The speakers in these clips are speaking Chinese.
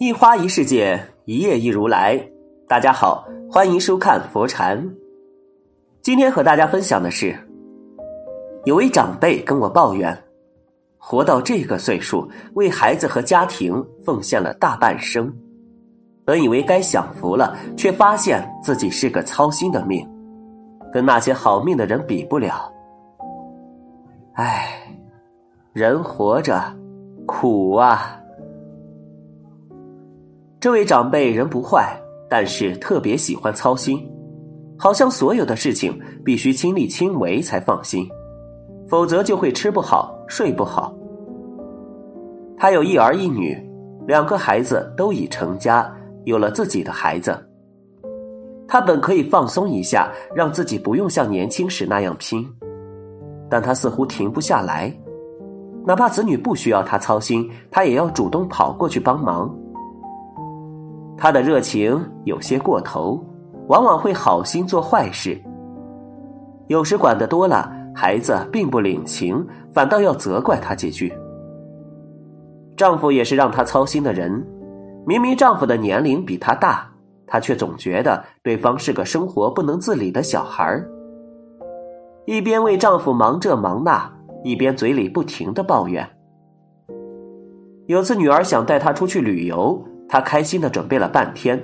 一花一世界，一叶一如来。大家好，欢迎收看佛禅。今天和大家分享的是，有位长辈跟我抱怨，活到这个岁数，为孩子和家庭奉献了大半生，本以为该享福了，却发现自己是个操心的命，跟那些好命的人比不了。唉，人活着苦啊。这位长辈人不坏，但是特别喜欢操心，好像所有的事情必须亲力亲为才放心，否则就会吃不好睡不好。他有一儿一女，两个孩子都已成家，有了自己的孩子。他本可以放松一下，让自己不用像年轻时那样拼，但他似乎停不下来，哪怕子女不需要他操心，他也要主动跑过去帮忙。他的热情有些过头，往往会好心做坏事。有时管得多了，孩子并不领情，反倒要责怪他几句。丈夫也是让她操心的人，明明丈夫的年龄比她大，她却总觉得对方是个生活不能自理的小孩一边为丈夫忙这忙那，一边嘴里不停的抱怨。有次女儿想带她出去旅游。他开心的准备了半天，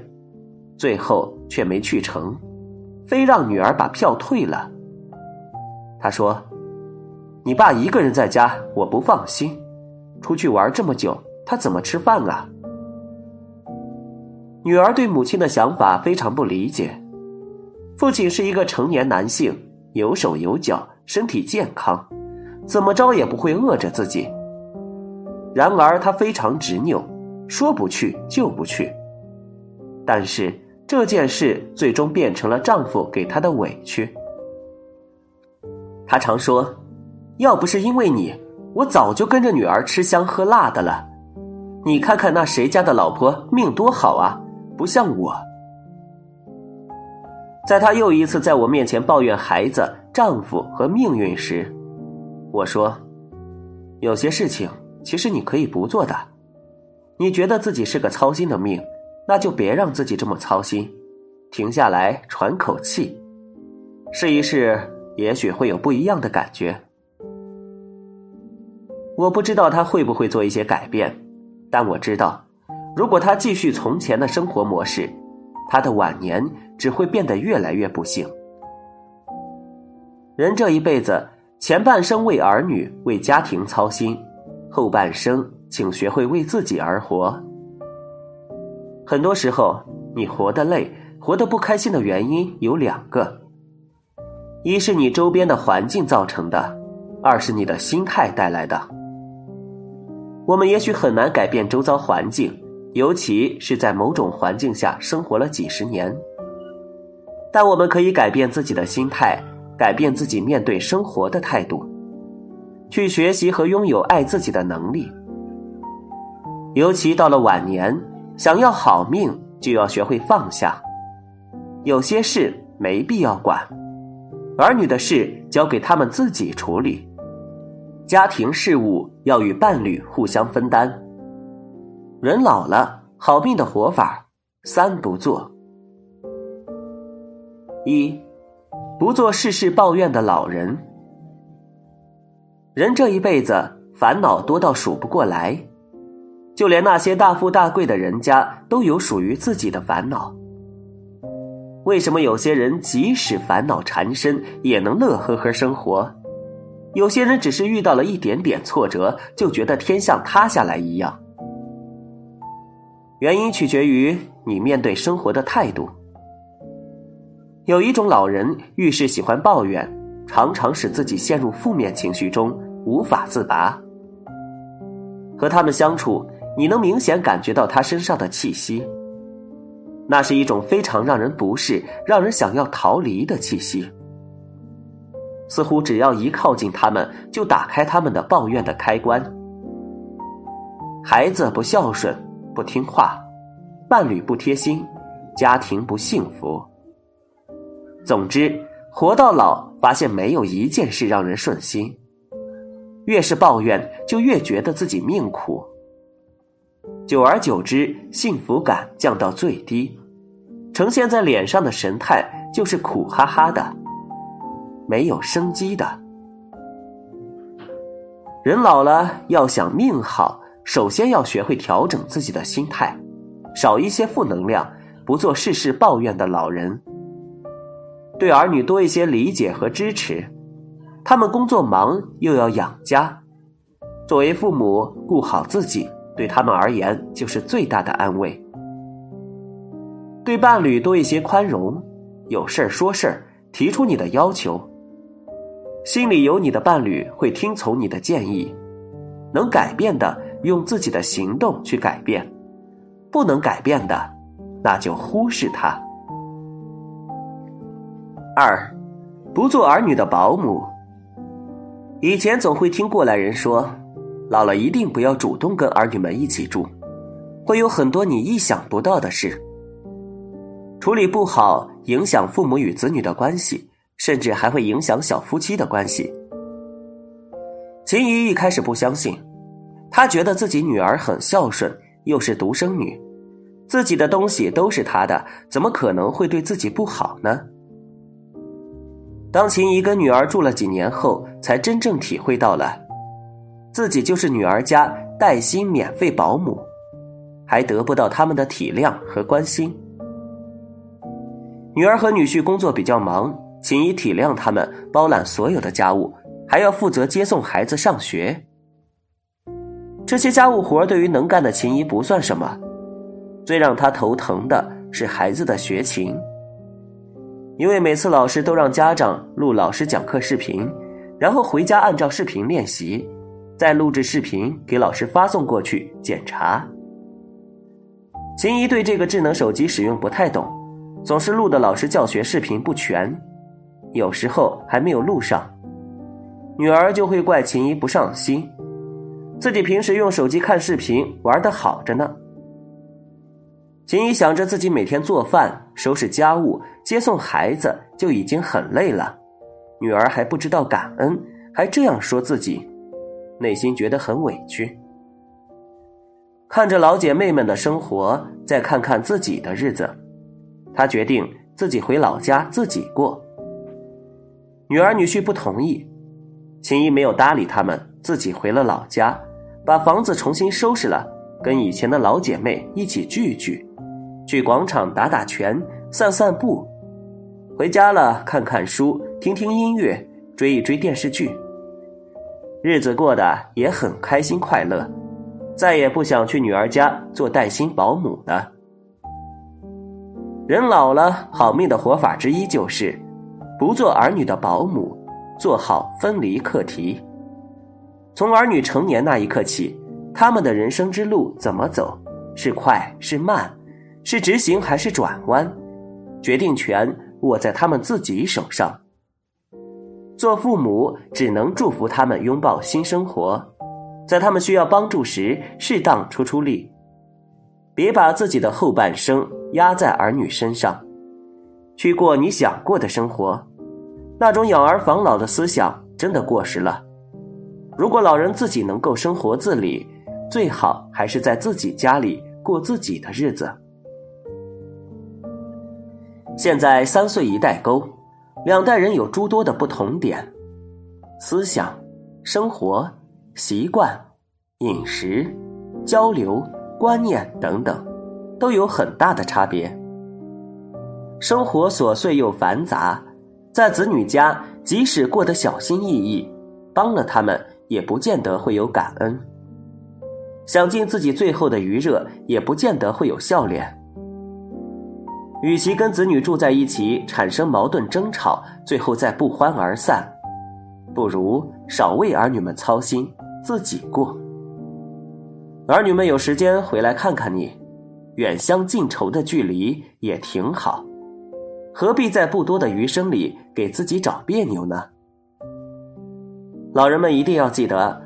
最后却没去成，非让女儿把票退了。他说：“你爸一个人在家，我不放心。出去玩这么久，他怎么吃饭啊？”女儿对母亲的想法非常不理解。父亲是一个成年男性，有手有脚，身体健康，怎么着也不会饿着自己。然而他非常执拗。说不去就不去，但是这件事最终变成了丈夫给她的委屈。他常说：“要不是因为你，我早就跟着女儿吃香喝辣的了。你看看那谁家的老婆命多好啊，不像我。”在她又一次在我面前抱怨孩子、丈夫和命运时，我说：“有些事情其实你可以不做的。”你觉得自己是个操心的命，那就别让自己这么操心，停下来喘口气，试一试，也许会有不一样的感觉。我不知道他会不会做一些改变，但我知道，如果他继续从前的生活模式，他的晚年只会变得越来越不幸。人这一辈子，前半生为儿女、为家庭操心，后半生。请学会为自己而活。很多时候，你活得累、活得不开心的原因有两个：一是你周边的环境造成的，二是你的心态带来的。我们也许很难改变周遭环境，尤其是在某种环境下生活了几十年，但我们可以改变自己的心态，改变自己面对生活的态度，去学习和拥有爱自己的能力。尤其到了晚年，想要好命，就要学会放下。有些事没必要管，儿女的事交给他们自己处理，家庭事务要与伴侣互相分担。人老了，好命的活法三不做：一，不做事事抱怨的老人。人这一辈子烦恼多到数不过来。就连那些大富大贵的人家都有属于自己的烦恼。为什么有些人即使烦恼缠身也能乐呵呵生活？有些人只是遇到了一点点挫折就觉得天像塌下来一样。原因取决于你面对生活的态度。有一种老人遇事喜欢抱怨，常常使自己陷入负面情绪中无法自拔。和他们相处。你能明显感觉到他身上的气息，那是一种非常让人不适、让人想要逃离的气息。似乎只要一靠近他们，就打开他们的抱怨的开关。孩子不孝顺、不听话，伴侣不贴心，家庭不幸福。总之，活到老，发现没有一件事让人顺心。越是抱怨，就越觉得自己命苦。久而久之，幸福感降到最低，呈现在脸上的神态就是苦哈哈的，没有生机的。人老了，要想命好，首先要学会调整自己的心态，少一些负能量，不做事事抱怨的老人。对儿女多一些理解和支持，他们工作忙又要养家，作为父母顾好自己，对他们而言就是最大的安慰。对伴侣多一些宽容，有事儿说事儿，提出你的要求，心里有你的伴侣会听从你的建议，能改变的用自己的行动去改变，不能改变的，那就忽视他。二，不做儿女的保姆。以前总会听过来人说，老了一定不要主动跟儿女们一起住，会有很多你意想不到的事。处理不好，影响父母与子女的关系，甚至还会影响小夫妻的关系。秦姨一开始不相信，她觉得自己女儿很孝顺，又是独生女，自己的东西都是她的，怎么可能会对自己不好呢？当秦姨跟女儿住了几年后，才真正体会到了，自己就是女儿家带薪免费保姆，还得不到他们的体谅和关心。女儿和女婿工作比较忙，秦姨体谅他们，包揽所有的家务，还要负责接送孩子上学。这些家务活对于能干的秦姨不算什么，最让她头疼的是孩子的学琴。因为每次老师都让家长录老师讲课视频，然后回家按照视频练习，再录制视频给老师发送过去检查。秦怡对这个智能手机使用不太懂，总是录的老师教学视频不全，有时候还没有录上，女儿就会怪秦怡不上心，自己平时用手机看视频玩的好着呢。秦怡想着自己每天做饭、收拾家务、接送孩子就已经很累了，女儿还不知道感恩，还这样说自己，内心觉得很委屈。看着老姐妹们的生活，再看看自己的日子，她决定自己回老家自己过。女儿女婿不同意，秦怡没有搭理他们，自己回了老家，把房子重新收拾了，跟以前的老姐妹一起聚聚。去广场打打拳、散散步，回家了看看书、听听音乐、追一追电视剧，日子过得也很开心快乐，再也不想去女儿家做带薪保姆了。人老了，好命的活法之一就是不做儿女的保姆，做好分离课题。从儿女成年那一刻起，他们的人生之路怎么走，是快是慢？是直行还是转弯，决定权握在他们自己手上。做父母只能祝福他们拥抱新生活，在他们需要帮助时适当出出力，别把自己的后半生压在儿女身上，去过你想过的生活。那种养儿防老的思想真的过时了。如果老人自己能够生活自理，最好还是在自己家里过自己的日子。现在三岁一代沟，两代人有诸多的不同点，思想、生活习惯、饮食、交流、观念等等，都有很大的差别。生活琐碎又繁杂，在子女家，即使过得小心翼翼，帮了他们，也不见得会有感恩；想尽自己最后的余热，也不见得会有笑脸。与其跟子女住在一起，产生矛盾争吵，最后再不欢而散，不如少为儿女们操心，自己过。儿女们有时间回来看看你，远香近愁的距离也挺好，何必在不多的余生里给自己找别扭呢？老人们一定要记得，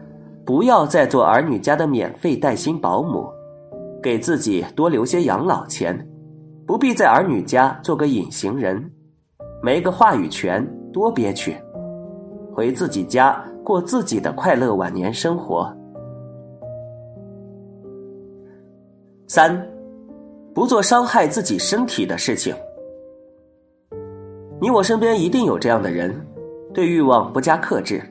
不要再做儿女家的免费带薪保姆，给自己多留些养老钱。不必在儿女家做个隐形人，没个话语权多憋屈，回自己家过自己的快乐晚年生活。三，不做伤害自己身体的事情。你我身边一定有这样的人，对欲望不加克制，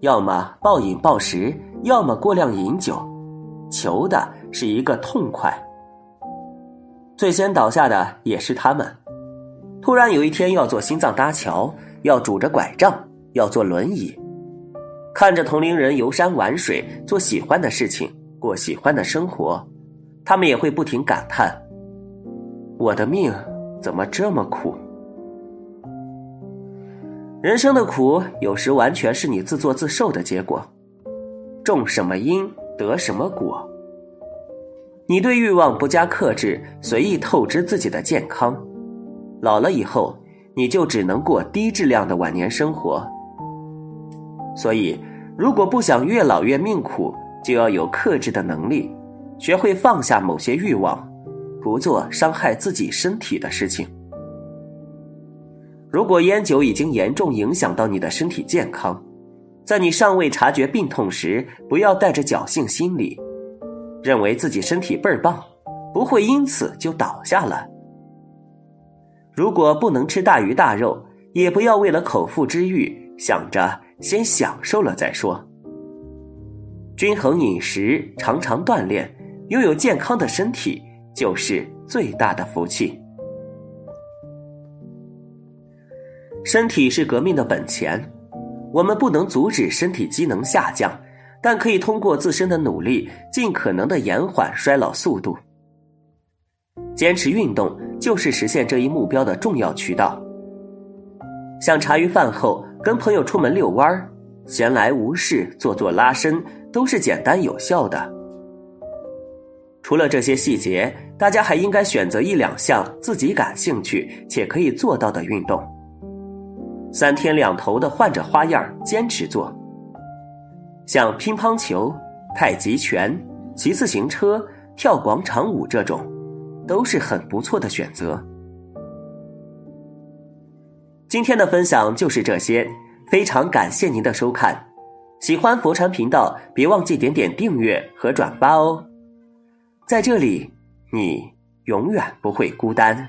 要么暴饮暴食，要么过量饮酒，求的是一个痛快。最先倒下的也是他们。突然有一天要做心脏搭桥，要拄着拐杖，要坐轮椅，看着同龄人游山玩水，做喜欢的事情，过喜欢的生活，他们也会不停感叹：“我的命怎么这么苦？”人生的苦，有时完全是你自作自受的结果，种什么因得什么果。你对欲望不加克制，随意透支自己的健康。老了以后，你就只能过低质量的晚年生活。所以，如果不想越老越命苦，就要有克制的能力，学会放下某些欲望，不做伤害自己身体的事情。如果烟酒已经严重影响到你的身体健康，在你尚未察觉病痛时，不要带着侥幸心理，认为自己身体倍儿棒，不会因此就倒下了。如果不能吃大鱼大肉，也不要为了口腹之欲想着先享受了再说。均衡饮食，常常锻炼，拥有健康的身体就是最大的福气。身体是革命的本钱，我们不能阻止身体机能下降，但可以通过自身的努力，尽可能的延缓衰老速度。坚持运动就是实现这一目标的重要渠道。像茶余饭后跟朋友出门遛弯儿，闲来无事做做拉伸，都是简单有效的。除了这些细节，大家还应该选择一两项自己感兴趣且可以做到的运动，三天两头的换着花样坚持做。像乒乓球、太极拳、骑自行车、跳广场舞这种。都是很不错的选择。今天的分享就是这些，非常感谢您的收看。喜欢佛禅频道，别忘记点点订阅和转发哦。在这里，你永远不会孤单。